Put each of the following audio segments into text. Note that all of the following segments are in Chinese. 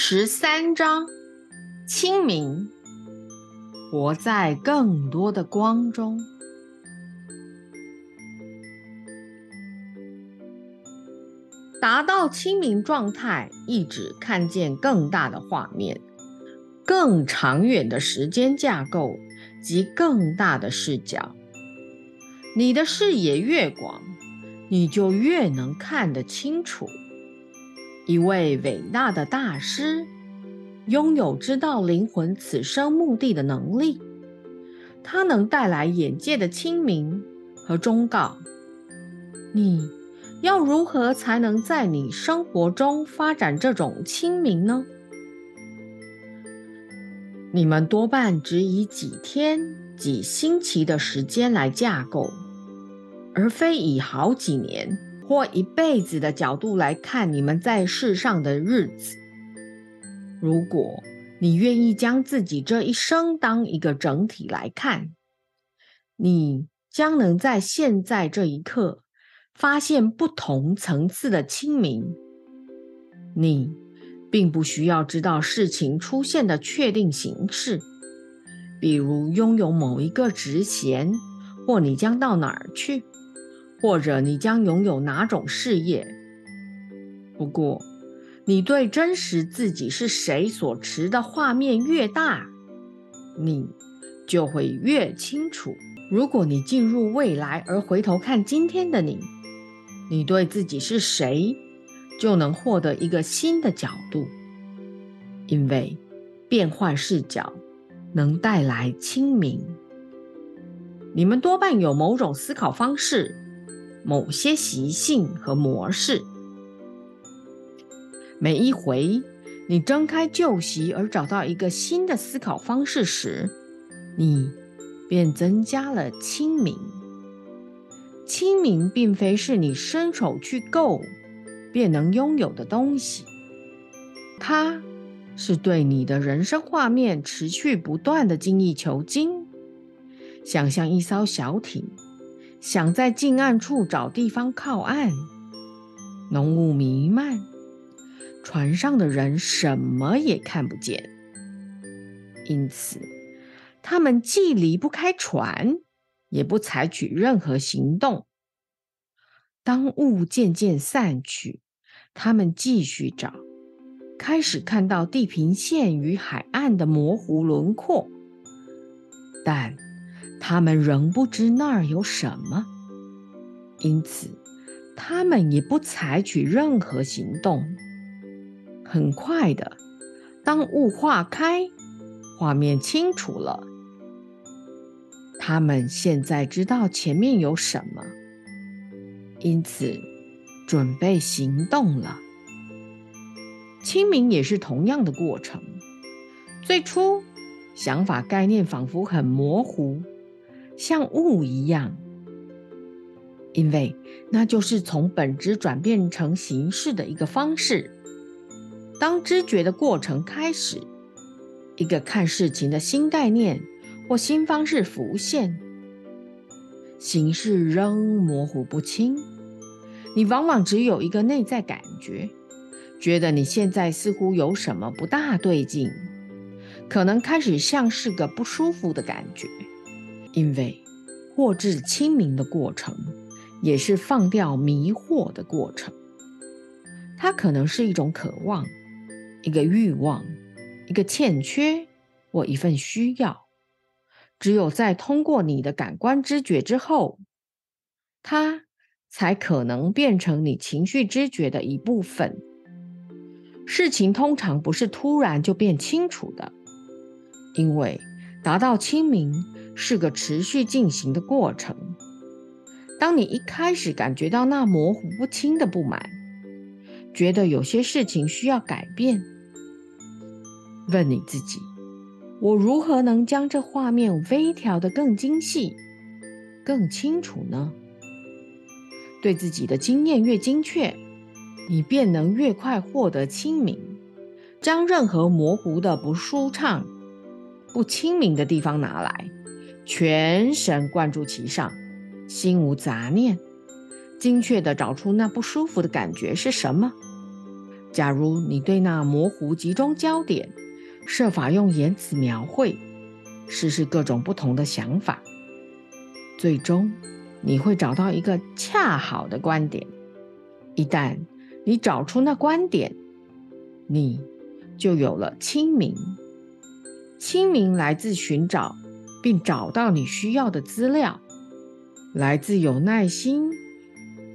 十三章：清明，活在更多的光中。达到清明状态，意指看见更大的画面、更长远的时间架构及更大的视角。你的视野越广，你就越能看得清楚。一位伟大的大师，拥有知道灵魂此生目的的能力。他能带来眼界的清明和忠告。你。要如何才能在你生活中发展这种清明呢？你们多半只以几天、几星期的时间来架构，而非以好几年或一辈子的角度来看你们在世上的日子。如果你愿意将自己这一生当一个整体来看，你将能在现在这一刻。发现不同层次的清明，你并不需要知道事情出现的确定形式，比如拥有某一个职衔，或你将到哪儿去，或者你将拥有哪种事业。不过，你对真实自己是谁所持的画面越大，你就会越清楚。如果你进入未来而回头看今天的你。你对自己是谁，就能获得一个新的角度，因为变换视角能带来清明。你们多半有某种思考方式、某些习性和模式。每一回你睁开旧习而找到一个新的思考方式时，你便增加了清明。清明并非是你伸手去够便能拥有的东西，它是对你的人生画面持续不断的精益求精。想象一艘小艇，想在近岸处找地方靠岸，浓雾弥漫，船上的人什么也看不见，因此他们既离不开船。也不采取任何行动。当雾渐渐散去，他们继续找，开始看到地平线与海岸的模糊轮廓，但他们仍不知那儿有什么，因此他们也不采取任何行动。很快的，当雾化开，画面清楚了。他们现在知道前面有什么，因此准备行动了。清明也是同样的过程。最初，想法概念仿佛很模糊，像雾一样，因为那就是从本质转变成形式的一个方式。当知觉的过程开始，一个看事情的新概念。或新方式浮现，形式仍模糊不清。你往往只有一个内在感觉，觉得你现在似乎有什么不大对劲，可能开始像是个不舒服的感觉。因为获至清明的过程，也是放掉迷惑的过程。它可能是一种渴望，一个欲望，一个欠缺，或一份需要。只有在通过你的感官知觉之后，它才可能变成你情绪知觉的一部分。事情通常不是突然就变清楚的，因为达到清明是个持续进行的过程。当你一开始感觉到那模糊不清的不满，觉得有些事情需要改变，问你自己。我如何能将这画面微调得更精细、更清楚呢？对自己的经验越精确，你便能越快获得清明。将任何模糊的、不舒畅、不清明的地方拿来，全神贯注其上，心无杂念，精确地找出那不舒服的感觉是什么，假如你对那模糊集中焦点，设法用言辞描绘，试试各种不同的想法，最终你会找到一个恰好的观点。一旦你找出那观点，你就有了清明。清明来自寻找并找到你需要的资料，来自有耐心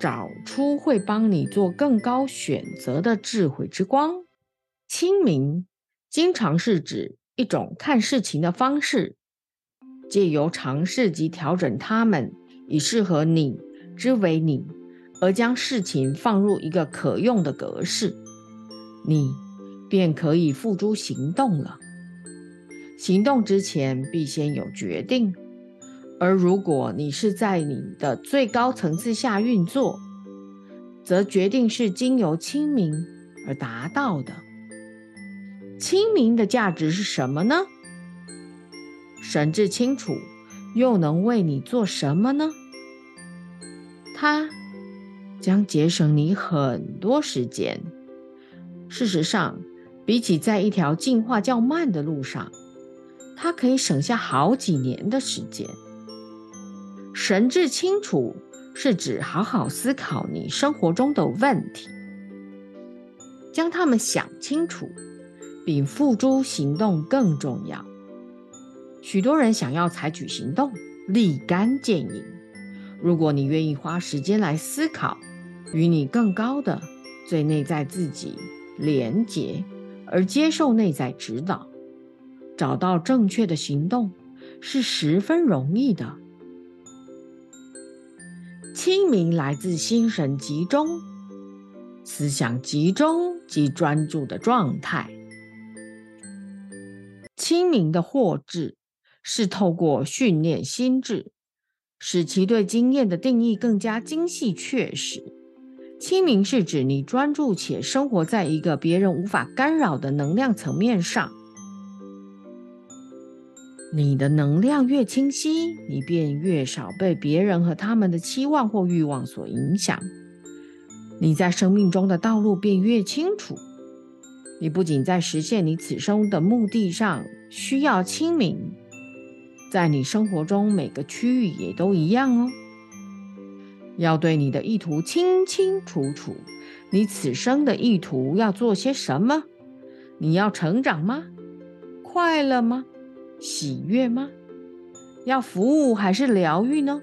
找出会帮你做更高选择的智慧之光。清明经常是指一种看事情的方式，借由尝试及调整它们，以适合你之为你，而将事情放入一个可用的格式，你便可以付诸行动了。行动之前必先有决定，而如果你是在你的最高层次下运作，则决定是经由清明而达到的。清明的价值是什么呢？神志清楚又能为你做什么呢？它将节省你很多时间。事实上，比起在一条进化较慢的路上，它可以省下好几年的时间。神志清楚是指好好思考你生活中的问题，将它们想清楚，比付诸行动更重要。许多人想要采取行动，立竿见影。如果你愿意花时间来思考，与你更高的最内在自己连结，而接受内在指导。找到正确的行动是十分容易的。清明来自心神集中、思想集中及专注的状态。清明的获智是透过训练心智，使其对经验的定义更加精细确实。清明是指你专注且生活在一个别人无法干扰的能量层面上。你的能量越清晰，你便越少被别人和他们的期望或欲望所影响。你在生命中的道路便越清楚。你不仅在实现你此生的目的上需要清明，在你生活中每个区域也都一样哦。要对你的意图清清楚楚。你此生的意图要做些什么？你要成长吗？快乐吗？喜悦吗？要服务还是疗愈呢？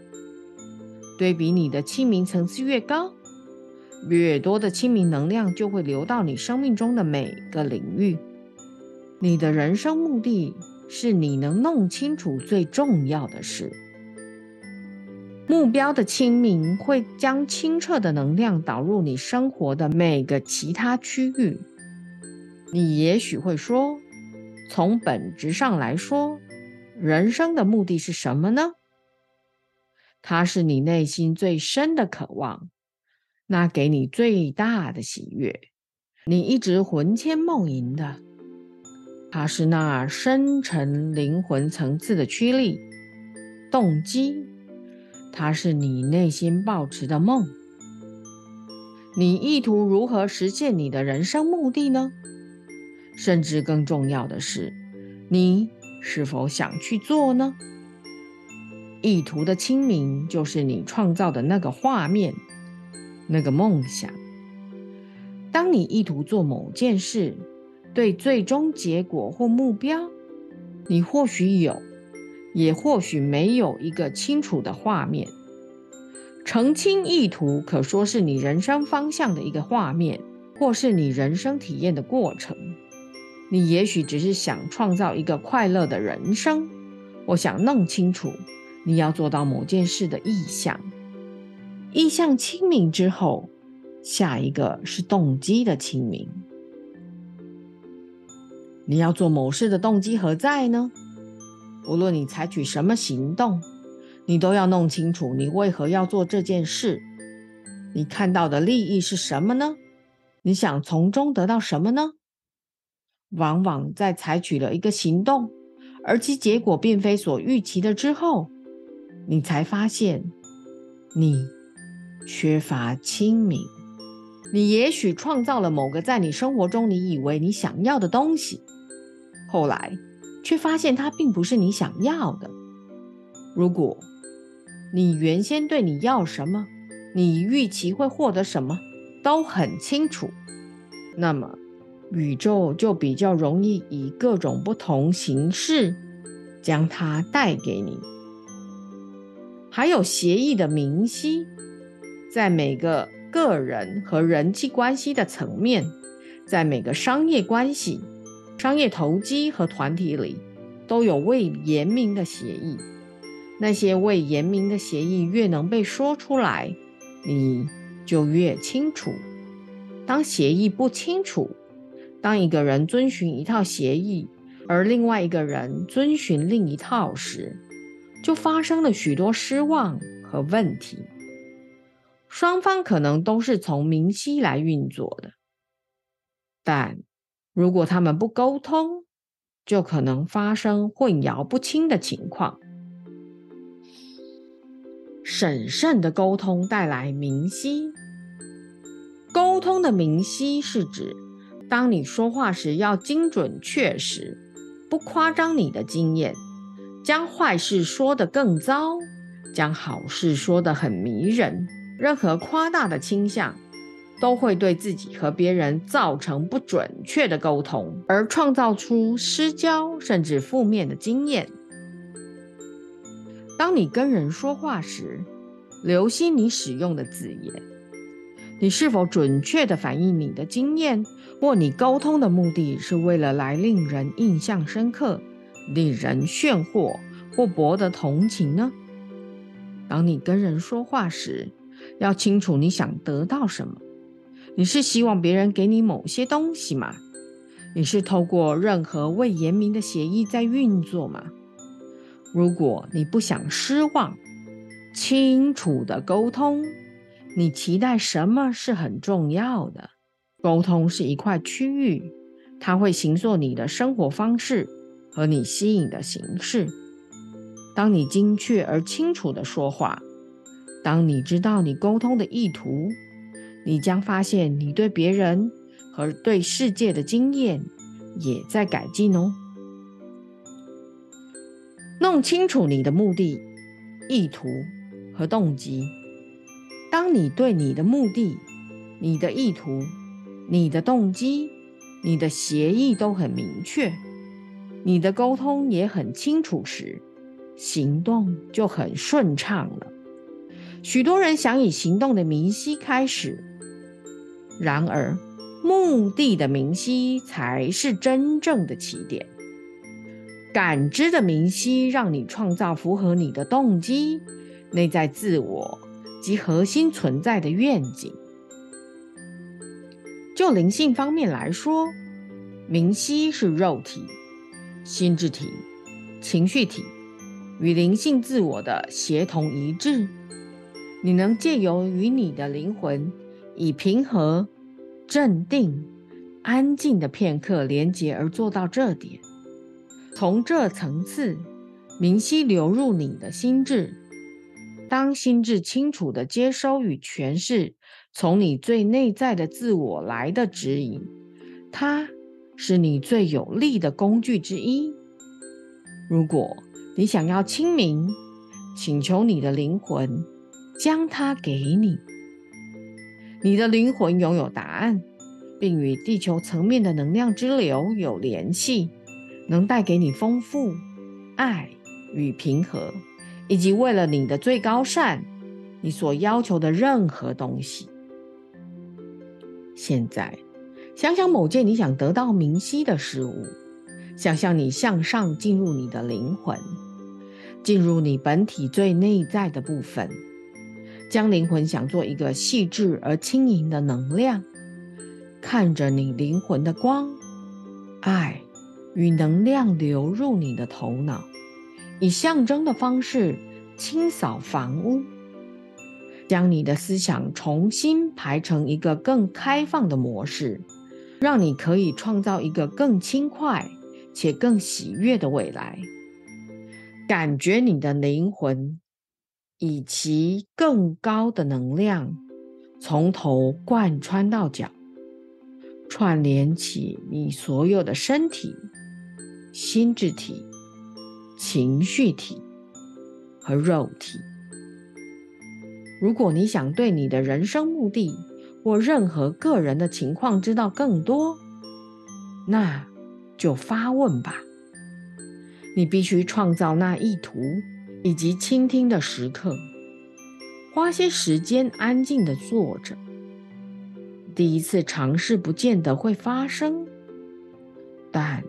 对比你的清明层次越高，越多的清明能量就会流到你生命中的每个领域。你的人生目的是你能弄清楚最重要的事。目标的清明会将清澈的能量导入你生活的每个其他区域。你也许会说。从本质上来说，人生的目的是什么呢？它是你内心最深的渴望，那给你最大的喜悦，你一直魂牵梦萦的。它是那深沉灵魂层次的驱力、动机，它是你内心抱持的梦。你意图如何实现你的人生目的呢？甚至更重要的是，你是否想去做呢？意图的清明就是你创造的那个画面，那个梦想。当你意图做某件事，对最终结果或目标，你或许有，也或许没有一个清楚的画面。澄清意图可说是你人生方向的一个画面，或是你人生体验的过程。你也许只是想创造一个快乐的人生。我想弄清楚你要做到某件事的意向。意向清明之后，下一个是动机的清明。你要做某事的动机何在呢？无论你采取什么行动，你都要弄清楚你为何要做这件事。你看到的利益是什么呢？你想从中得到什么呢？往往在采取了一个行动，而其结果并非所预期的之后，你才发现你缺乏清明。你也许创造了某个在你生活中你以为你想要的东西，后来却发现它并不是你想要的。如果你原先对你要什么，你预期会获得什么都很清楚，那么宇宙就比较容易以各种不同形式将它带给你。还有协议的明晰，在每个个人和人际关系的层面，在每个商业关系、商业投机和团体里，都有未言明的协议。那些未言明的协议越能被说出来，你就越清楚。当协议不清楚，当一个人遵循一套协议，而另外一个人遵循另一套时，就发生了许多失望和问题。双方可能都是从明晰来运作的，但如果他们不沟通，就可能发生混淆不清的情况。审慎的沟通带来明晰。沟通的明晰是指，当你说话时要精准确实，不夸张你的经验，将坏事说得更糟，将好事说得很迷人。任何夸大的倾向，都会对自己和别人造成不准确的沟通，而创造出失焦甚至负面的经验。当你跟人说话时，留心你使用的字眼，你是否准确地反映你的经验，或你沟通的目的是为了来令人印象深刻、令人炫惑或博得同情呢？当你跟人说话时，要清楚你想得到什么。你是希望别人给你某些东西吗？你是透过任何未言明的协议在运作吗？如果你不想失望，清楚的沟通，你期待什么是很重要的。沟通是一块区域，它会形塑你的生活方式和你吸引的形式。当你精确而清楚的说话，当你知道你沟通的意图，你将发现你对别人和对世界的经验也在改进哦。弄清楚你的目的、意图和动机。当你对你的目的、你的意图、你的动机、你的协议都很明确，你的沟通也很清楚时，行动就很顺畅了。许多人想以行动的明晰开始，然而目的的明晰才是真正的起点。感知的明晰，让你创造符合你的动机、内在自我及核心存在的愿景。就灵性方面来说，明晰是肉体、心智体、情绪体与灵性自我的协同一致。你能借由与你的灵魂以平和、镇定、安静的片刻连接而做到这点。从这层次，明晰流入你的心智。当心智清楚地接收与诠释从你最内在的自我来的指引，它是你最有力的工具之一。如果你想要清明，请求你的灵魂将它给你。你的灵魂拥有答案，并与地球层面的能量之流有联系。能带给你丰富、爱与平和，以及为了你的最高善，你所要求的任何东西。现在，想想某件你想得到明晰的事物，想象你向上进入你的灵魂，进入你本体最内在的部分，将灵魂想做一个细致而轻盈的能量，看着你灵魂的光、爱。与能量流入你的头脑，以象征的方式清扫房屋，将你的思想重新排成一个更开放的模式，让你可以创造一个更轻快且更喜悦的未来。感觉你的灵魂以其更高的能量从头贯穿到脚，串联起你所有的身体、心智体、情绪体和肉体。如果你想对你的人生目的或任何个人的情况知道更多，那就发问吧。你必须创造那意图以及倾听的时刻。花些时间安静的坐着。第一次尝试不见得会发生，但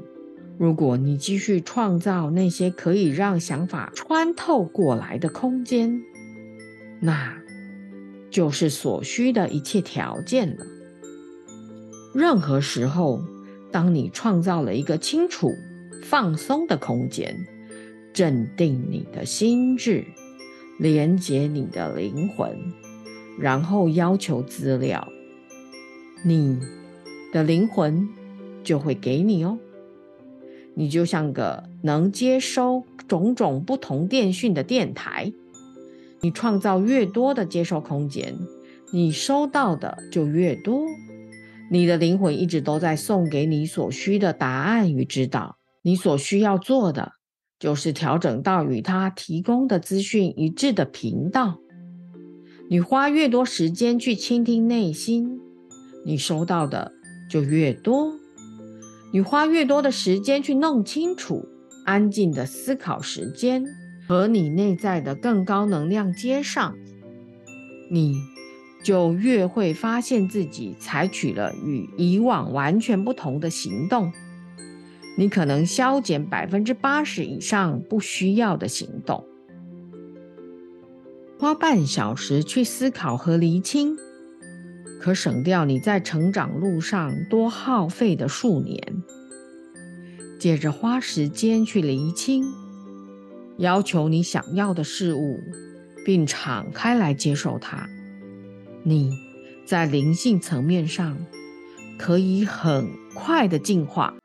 如果你继续创造那些可以让想法穿透过来的空间，那就是所需的一切条件了。任何时候，当你创造了一个清楚、放松的空间，镇定你的心智。连接你的灵魂，然后要求资料，你的灵魂就会给你哦。你就像个能接收种种不同电讯的电台，你创造越多的接收空间，你收到的就越多。你的灵魂一直都在送给你所需的答案与指导，你所需要做的。就是调整到与他提供的资讯一致的频道。你花越多时间去倾听内心，你收到的就越多。你花越多的时间去弄清楚安静的思考时间和你内在的更高能量接上，你就越会发现自己采取了与以往完全不同的行动。你可能消减百分之八十以上不需要的行动，花半小时去思考和厘清，可省掉你在成长路上多耗费的数年。接着花时间去厘清，要求你想要的事物，并敞开来接受它。你在灵性层面上可以很快的进化。